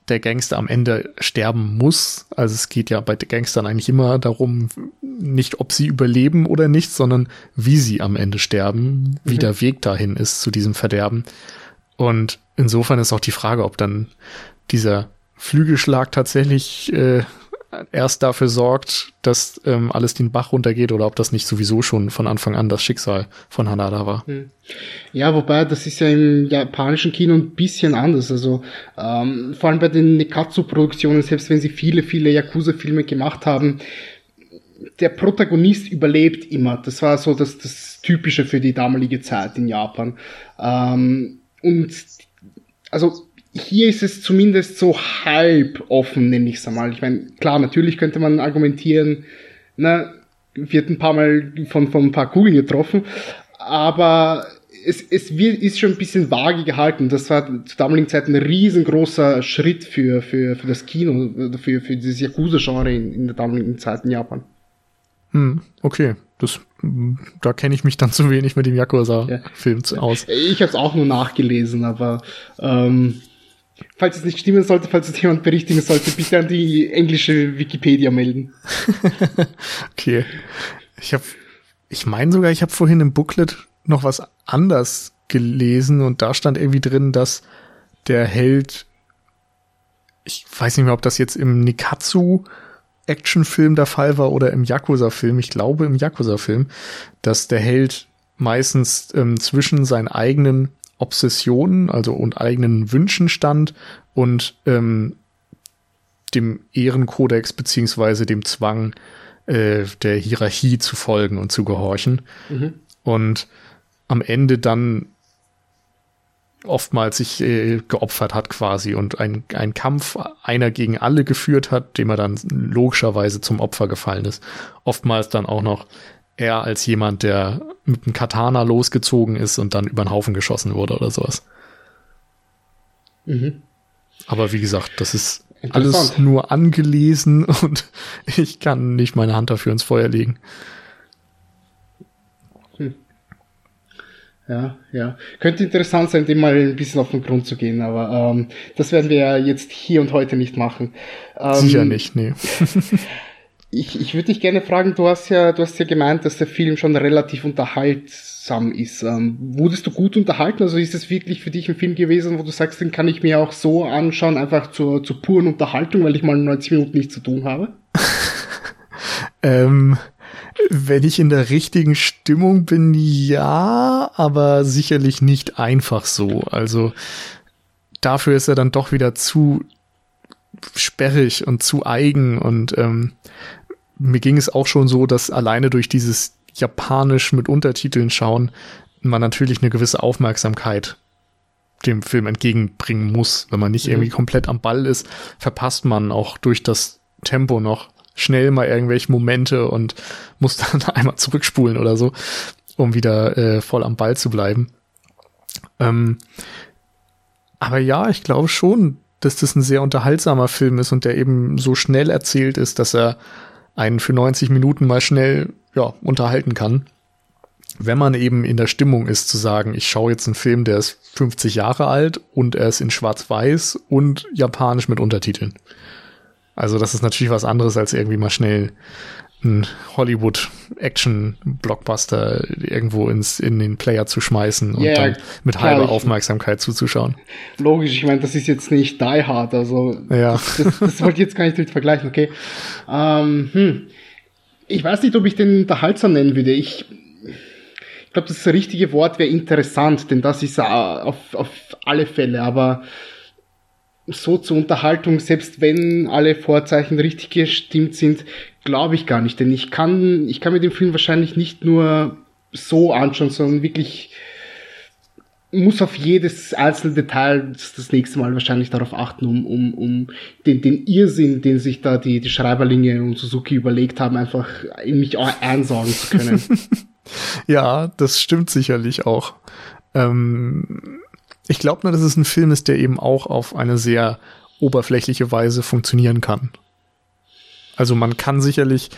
der Gangster am Ende sterben muss. Also es geht ja bei Gangstern eigentlich immer darum, nicht ob sie überleben oder nicht, sondern wie sie am Ende sterben, wie mhm. der Weg dahin ist zu diesem Verderben. Und insofern ist auch die Frage, ob dann dieser Flügelschlag tatsächlich äh, erst dafür sorgt, dass ähm, alles den Bach runtergeht oder ob das nicht sowieso schon von Anfang an das Schicksal von Hanada war. Hm. Ja, wobei das ist ja im japanischen Kino ein bisschen anders. Also ähm, vor allem bei den Nekatsu-Produktionen, selbst wenn sie viele, viele Yakuza-Filme gemacht haben, der Protagonist überlebt immer. Das war so das, das Typische für die damalige Zeit in Japan. Ähm, und also hier ist es zumindest so halb offen, nenne ich es einmal. Ich meine, klar, natürlich könnte man argumentieren, na, wird ein paar Mal von, von ein paar Kugeln getroffen, aber es, es wird, ist schon ein bisschen vage gehalten. Das war zur damaligen Zeit ein riesengroßer Schritt für, für, für das Kino, für, für dieses Yakuza-Genre in, in der damaligen Zeit in Japan. Hm, okay. Das, da kenne ich mich dann zu wenig mit dem Yakuza-Film ja. aus. Ich habe es auch nur nachgelesen, aber ähm, falls es nicht stimmen sollte, falls es jemand berichtigen sollte, bitte an die englische Wikipedia melden. <laughs> okay. Ich habe, ich meine sogar, ich habe vorhin im Booklet noch was anders gelesen und da stand irgendwie drin, dass der Held, ich weiß nicht mehr, ob das jetzt im Nikatsu Actionfilm der Fall war oder im Yakuza-Film, ich glaube im Yakuza-Film, dass der Held meistens ähm, zwischen seinen eigenen Obsessionen, also und eigenen Wünschen stand und ähm, dem Ehrenkodex beziehungsweise dem Zwang äh, der Hierarchie zu folgen und zu gehorchen. Mhm. Und am Ende dann oftmals sich äh, geopfert hat quasi und ein, ein Kampf einer gegen alle geführt hat, dem er dann logischerweise zum Opfer gefallen ist. Oftmals dann auch noch er als jemand, der mit einem Katana losgezogen ist und dann über den Haufen geschossen wurde oder sowas. Mhm. Aber wie gesagt, das ist alles nur angelesen <laughs> und ich kann nicht meine Hand dafür ins Feuer legen. Hm. Ja, ja. Könnte interessant sein, dem mal ein bisschen auf den Grund zu gehen, aber ähm, das werden wir ja jetzt hier und heute nicht machen. Ähm, Sicher nicht, nee. <laughs> Ich, ich würde dich gerne fragen, du hast ja, du hast ja gemeint, dass der Film schon relativ unterhaltsam ist. Ähm, wurdest du gut unterhalten? Also ist es wirklich für dich ein Film gewesen, wo du sagst, den kann ich mir auch so anschauen, einfach zur, zur puren Unterhaltung, weil ich mal 90 Minuten nichts zu tun habe? <laughs> ähm, wenn ich in der richtigen Stimmung bin, ja, aber sicherlich nicht einfach so. Also dafür ist er dann doch wieder zu sperrig und zu eigen und ähm, mir ging es auch schon so, dass alleine durch dieses Japanisch mit Untertiteln schauen man natürlich eine gewisse Aufmerksamkeit dem Film entgegenbringen muss. Wenn man nicht mhm. irgendwie komplett am Ball ist, verpasst man auch durch das Tempo noch schnell mal irgendwelche Momente und muss <laughs> dann einmal zurückspulen oder so, um wieder äh, voll am Ball zu bleiben. Ähm, aber ja, ich glaube schon, dass das ein sehr unterhaltsamer Film ist und der eben so schnell erzählt ist, dass er einen für 90 Minuten mal schnell ja, unterhalten kann. Wenn man eben in der Stimmung ist zu sagen, ich schaue jetzt einen Film, der ist 50 Jahre alt und er ist in Schwarz-Weiß und Japanisch mit Untertiteln. Also das ist natürlich was anderes als irgendwie mal schnell ein Hollywood-Action-Blockbuster irgendwo ins, in den Player zu schmeißen und yeah, dann mit klar, halber Aufmerksamkeit zuzuschauen. Logisch, ich meine, das ist jetzt nicht Die Hard, also ja. das, das wollte ich jetzt gar nicht mit vergleichen, okay. Ähm, hm. Ich weiß nicht, ob ich den unterhaltsam nennen würde. Ich, ich glaube, das richtige Wort wäre interessant, denn das ist auf, auf alle Fälle, aber so zur Unterhaltung, selbst wenn alle Vorzeichen richtig gestimmt sind, glaube ich gar nicht. Denn ich kann, ich kann mir den Film wahrscheinlich nicht nur so anschauen, sondern wirklich muss auf jedes einzelne Detail das nächste Mal wahrscheinlich darauf achten, um, um, um den, den Irrsinn, den sich da die, die Schreiberlinge und Suzuki überlegt haben, einfach in mich einsaugen zu können. <laughs> ja, das stimmt sicherlich auch. Ähm, ich glaube nur, dass es ein Film ist, der eben auch auf eine sehr oberflächliche Weise funktionieren kann. Also man kann sicherlich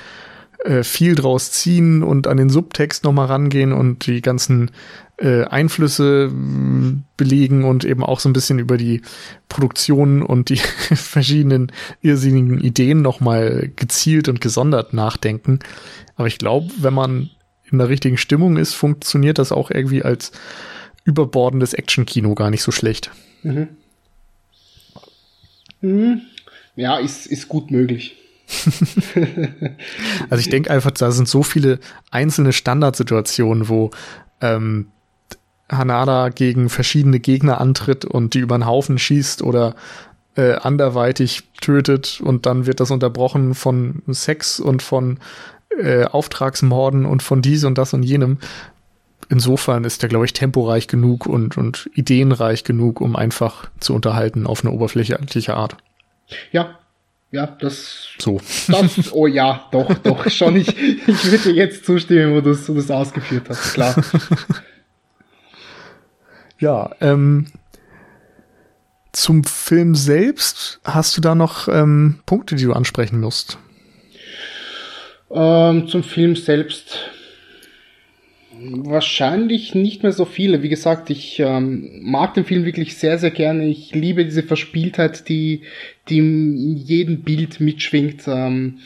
äh, viel draus ziehen und an den Subtext nochmal rangehen und die ganzen äh, Einflüsse mh, belegen und eben auch so ein bisschen über die Produktion und die <laughs> verschiedenen irrsinnigen Ideen nochmal gezielt und gesondert nachdenken. Aber ich glaube, wenn man in der richtigen Stimmung ist, funktioniert das auch irgendwie als überbordendes Actionkino gar nicht so schlecht. Mhm. Mhm. Ja, ist, ist gut möglich. <laughs> also ich denke einfach, da sind so viele einzelne Standardsituationen, wo ähm, Hanada gegen verschiedene Gegner antritt und die über den Haufen schießt oder äh, anderweitig tötet und dann wird das unterbrochen von Sex und von äh, Auftragsmorden und von dies und das und jenem insofern ist der, glaube ich, temporeich genug und, und ideenreich genug, um einfach zu unterhalten auf eine oberflächliche Art. Ja, ja, das. So. Das, oh ja, doch, doch, schon. Ich, ich würde dir jetzt zustimmen, wo du es ausgeführt hast, klar. <laughs> ja, ähm, zum Film selbst hast du da noch ähm, Punkte, die du ansprechen musst? Ähm, zum Film selbst Wahrscheinlich nicht mehr so viele. Wie gesagt, ich ähm, mag den Film wirklich sehr, sehr gerne. Ich liebe diese Verspieltheit, die, die in jedem Bild mitschwingt. Ähm,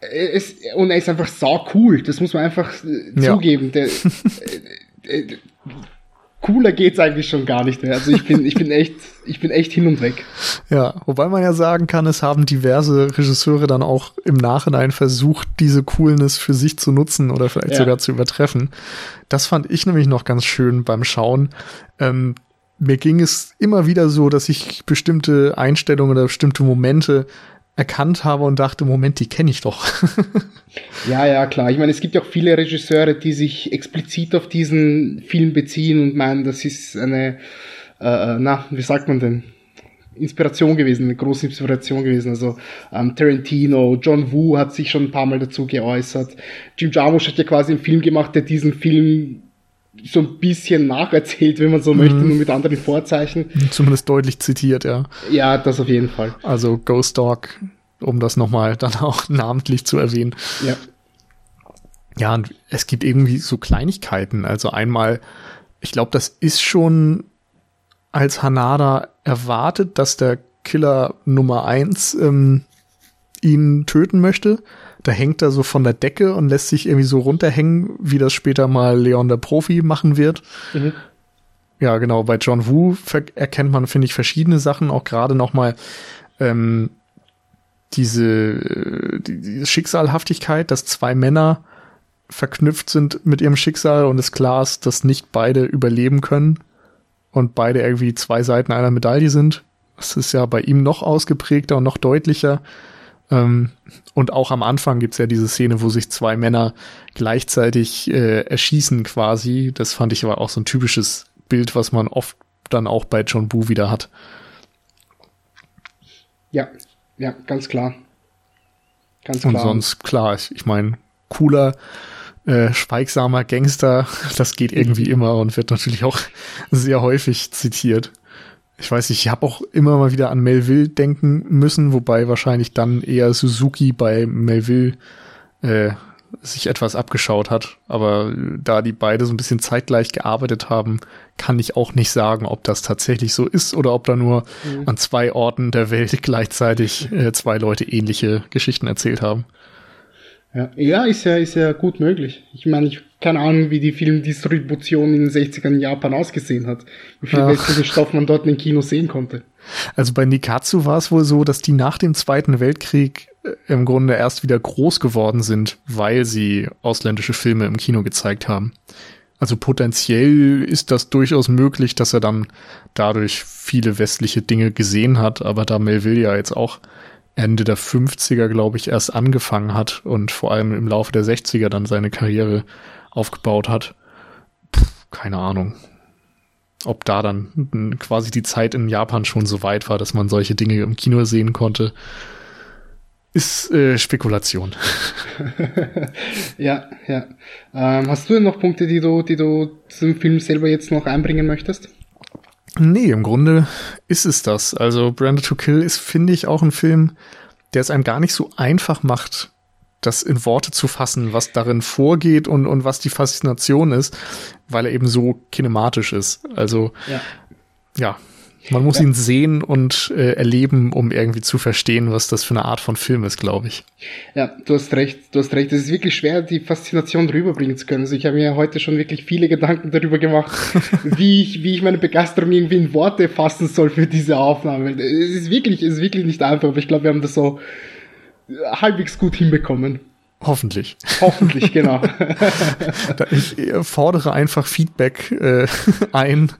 es, und er ist einfach sau cool. Das muss man einfach äh, ja. zugeben. Der, <laughs> äh, äh, cooler geht's eigentlich schon gar nicht mehr. Also ich bin, ich bin echt, ich bin echt hin und weg. Ja, wobei man ja sagen kann, es haben diverse Regisseure dann auch im Nachhinein versucht, diese Coolness für sich zu nutzen oder vielleicht ja. sogar zu übertreffen. Das fand ich nämlich noch ganz schön beim Schauen. Ähm, mir ging es immer wieder so, dass ich bestimmte Einstellungen oder bestimmte Momente erkannt habe und dachte, Moment, die kenne ich doch. <laughs> ja, ja, klar. Ich meine, es gibt ja auch viele Regisseure, die sich explizit auf diesen Film beziehen und meinen, das ist eine, äh, äh, na, wie sagt man denn? Inspiration gewesen, eine große Inspiration gewesen. Also ähm, Tarantino, John Woo hat sich schon ein paar Mal dazu geäußert. Jim Jarmusch hat ja quasi einen Film gemacht, der diesen Film so ein bisschen nacherzählt, wenn man so mhm. möchte, nur mit anderen Vorzeichen. Zumindest deutlich zitiert, ja. Ja, das auf jeden Fall. Also Ghost Dog, um das nochmal dann auch <laughs> namentlich zu erwähnen. Ja. Ja, und es gibt irgendwie so Kleinigkeiten. Also einmal, ich glaube, das ist schon als Hanada erwartet, dass der Killer Nummer eins ähm, ihn töten möchte. Da hängt er so von der Decke und lässt sich irgendwie so runterhängen, wie das später mal Leon der Profi machen wird. Mhm. Ja, genau. Bei John Woo erkennt man, finde ich, verschiedene Sachen, auch gerade noch mal ähm, diese, äh, die, diese Schicksalhaftigkeit, dass zwei Männer verknüpft sind mit ihrem Schicksal und es klar ist, dass nicht beide überleben können und beide irgendwie zwei Seiten einer Medaille sind. Das ist ja bei ihm noch ausgeprägter und noch deutlicher. Ähm, und auch am Anfang gibt's ja diese Szene, wo sich zwei Männer gleichzeitig äh, erschießen quasi. Das fand ich aber auch so ein typisches Bild, was man oft dann auch bei John Boo wieder hat. Ja, ja, ganz klar. Ganz klar. Und sonst, klar, ich, ich meine, cooler, äh, schweigsamer Gangster, <laughs> das geht irgendwie immer und wird natürlich auch <laughs> sehr häufig zitiert ich weiß nicht, ich habe auch immer mal wieder an Melville denken müssen, wobei wahrscheinlich dann eher Suzuki bei Melville äh, sich etwas abgeschaut hat. Aber da die beide so ein bisschen zeitgleich gearbeitet haben, kann ich auch nicht sagen, ob das tatsächlich so ist oder ob da nur mhm. an zwei Orten der Welt <laughs> gleichzeitig äh, zwei Leute ähnliche Geschichten erzählt haben. Ja, ja, ist ja, ist ja gut möglich. Ich meine, ich keine Ahnung, wie die Filmdistribution in den 60ern in Japan ausgesehen hat. Wie viel westlichen Stoff man dort in den Kino sehen konnte. Also bei Nikatsu war es wohl so, dass die nach dem Zweiten Weltkrieg äh, im Grunde erst wieder groß geworden sind, weil sie ausländische Filme im Kino gezeigt haben. Also potenziell ist das durchaus möglich, dass er dann dadurch viele westliche Dinge gesehen hat, aber da Melville ja jetzt auch Ende der 50er, glaube ich, erst angefangen hat und vor allem im Laufe der 60er dann seine Karriere aufgebaut hat. Puh, keine Ahnung. Ob da dann quasi die Zeit in Japan schon so weit war, dass man solche Dinge im Kino sehen konnte, ist äh, Spekulation. <laughs> ja, ja. Ähm, hast du denn noch Punkte, die du, die du zum Film selber jetzt noch einbringen möchtest? Nee, im Grunde ist es das. Also Branded to Kill ist, finde ich, auch ein Film, der es einem gar nicht so einfach macht, das in Worte zu fassen, was darin vorgeht und, und was die Faszination ist, weil er eben so kinematisch ist. Also, ja, ja man muss ja. ihn sehen und äh, erleben, um irgendwie zu verstehen, was das für eine Art von Film ist, glaube ich. Ja, du hast recht, du hast recht. Es ist wirklich schwer, die Faszination rüberbringen zu können. Also ich habe mir heute schon wirklich viele Gedanken darüber gemacht, <laughs> wie ich, wie ich meine Begeisterung irgendwie in Worte fassen soll für diese Aufnahme. Es ist wirklich, es ist wirklich nicht einfach, aber ich glaube, wir haben das so halbwegs gut hinbekommen. Hoffentlich. Hoffentlich, <laughs> genau. ich fordere einfach Feedback äh, <laughs> ein.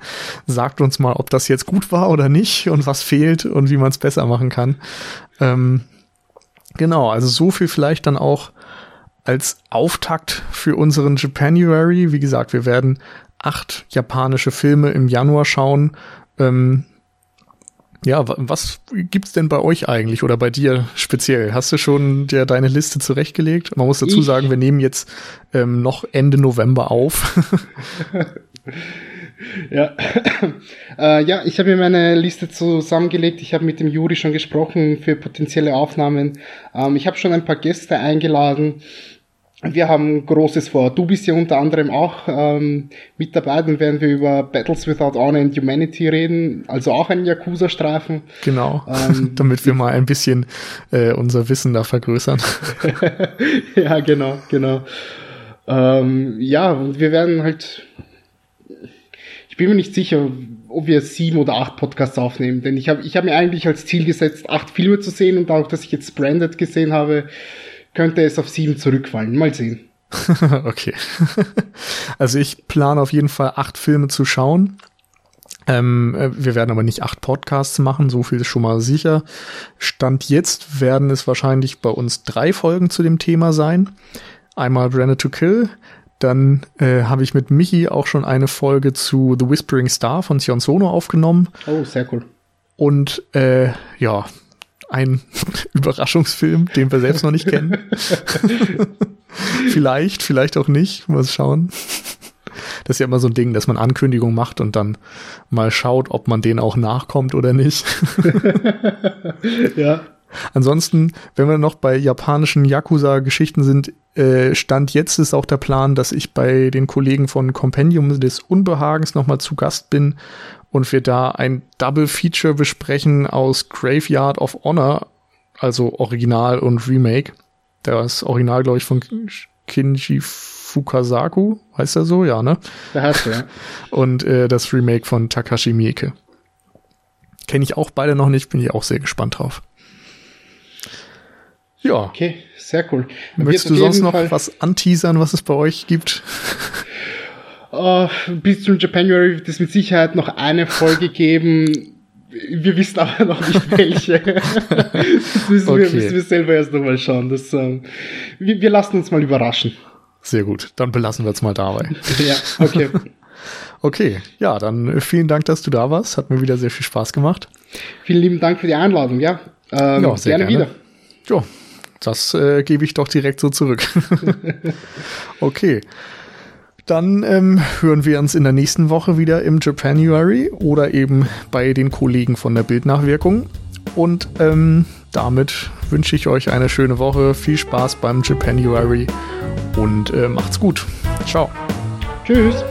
Sagt uns mal, ob das jetzt gut war oder nicht und was fehlt und wie man es besser machen kann. Ähm, genau, also so viel vielleicht dann auch als Auftakt für unseren Japanuary. Wie gesagt, wir werden acht japanische Filme im Januar schauen. Ähm, ja, was gibt's denn bei euch eigentlich oder bei dir speziell? Hast du schon dir deine Liste zurechtgelegt? Man muss dazu ich? sagen, wir nehmen jetzt ähm, noch Ende November auf. <laughs> ja, äh, ja, ich habe mir meine Liste zusammengelegt. Ich habe mit dem Juri schon gesprochen für potenzielle Aufnahmen. Ähm, ich habe schon ein paar Gäste eingeladen. Wir haben Großes vor. Du bist ja unter anderem auch ähm, mit dabei, dann werden wir über Battles Without Honor and Humanity reden, also auch ein Yakuza-Streifen. Genau, ähm, <laughs> damit wir mal ein bisschen äh, unser Wissen da vergrößern. <laughs> ja, genau, genau. Ähm, ja, und wir werden halt, ich bin mir nicht sicher, ob wir sieben oder acht Podcasts aufnehmen, denn ich habe ich hab mir eigentlich als Ziel gesetzt, acht Filme zu sehen und auch, dass ich jetzt Branded gesehen habe, könnte es auf sieben zurückfallen. Mal sehen. <laughs> okay. also ich plane auf jeden Fall acht Filme zu schauen. Ähm, äh, wir werden aber nicht acht Podcasts machen, so viel ist schon mal sicher. Stand jetzt werden es wahrscheinlich bei uns drei Folgen zu dem Thema sein. Einmal Branded to Kill, dann äh, habe ich mit Michi auch schon eine Folge zu The Whispering Star von Sion Sono aufgenommen. Oh, sehr cool. Und äh, ja, ein <laughs> Überraschungsfilm, den wir selbst noch nicht kennen. <laughs> vielleicht, vielleicht auch nicht. Mal schauen. Das ist ja immer so ein Ding, dass man Ankündigungen macht und dann mal schaut, ob man denen auch nachkommt oder nicht. <laughs> ja. Ansonsten, wenn wir noch bei japanischen Yakuza-Geschichten sind, äh, Stand jetzt ist auch der Plan, dass ich bei den Kollegen von Compendium des Unbehagens nochmal zu Gast bin und wir da ein Double Feature besprechen aus Graveyard of Honor, also Original und Remake. Das Original, glaube ich, von Kinji Fukasaku, heißt er so, ja, ne? Der heißt ja. <laughs> Und äh, das Remake von Takashi Miike. Kenne ich auch beide noch nicht, bin ich auch sehr gespannt drauf. Ja. Okay, sehr cool. Möchtest du sonst noch Fall was anteasern, was es bei euch gibt? <laughs> Uh, bis zum Japanuary wird es mit Sicherheit noch eine Folge <laughs> geben. Wir wissen aber noch nicht <laughs> welche. das müssen, okay. wir, müssen wir selber erst nochmal schauen. Das, ähm, wir, wir lassen uns mal überraschen. Sehr gut, dann belassen wir es mal dabei. <laughs> ja, okay. Okay, ja, dann äh, vielen Dank, dass du da warst. Hat mir wieder sehr viel Spaß gemacht. Vielen lieben Dank für die Einladung, ja. Ähm, ja sehr gerne, gerne wieder. Ja, das äh, gebe ich doch direkt so zurück. okay. Dann ähm, hören wir uns in der nächsten Woche wieder im Japanuary oder eben bei den Kollegen von der Bildnachwirkung. Und ähm, damit wünsche ich euch eine schöne Woche, viel Spaß beim Japanuary und äh, macht's gut. Ciao. Tschüss.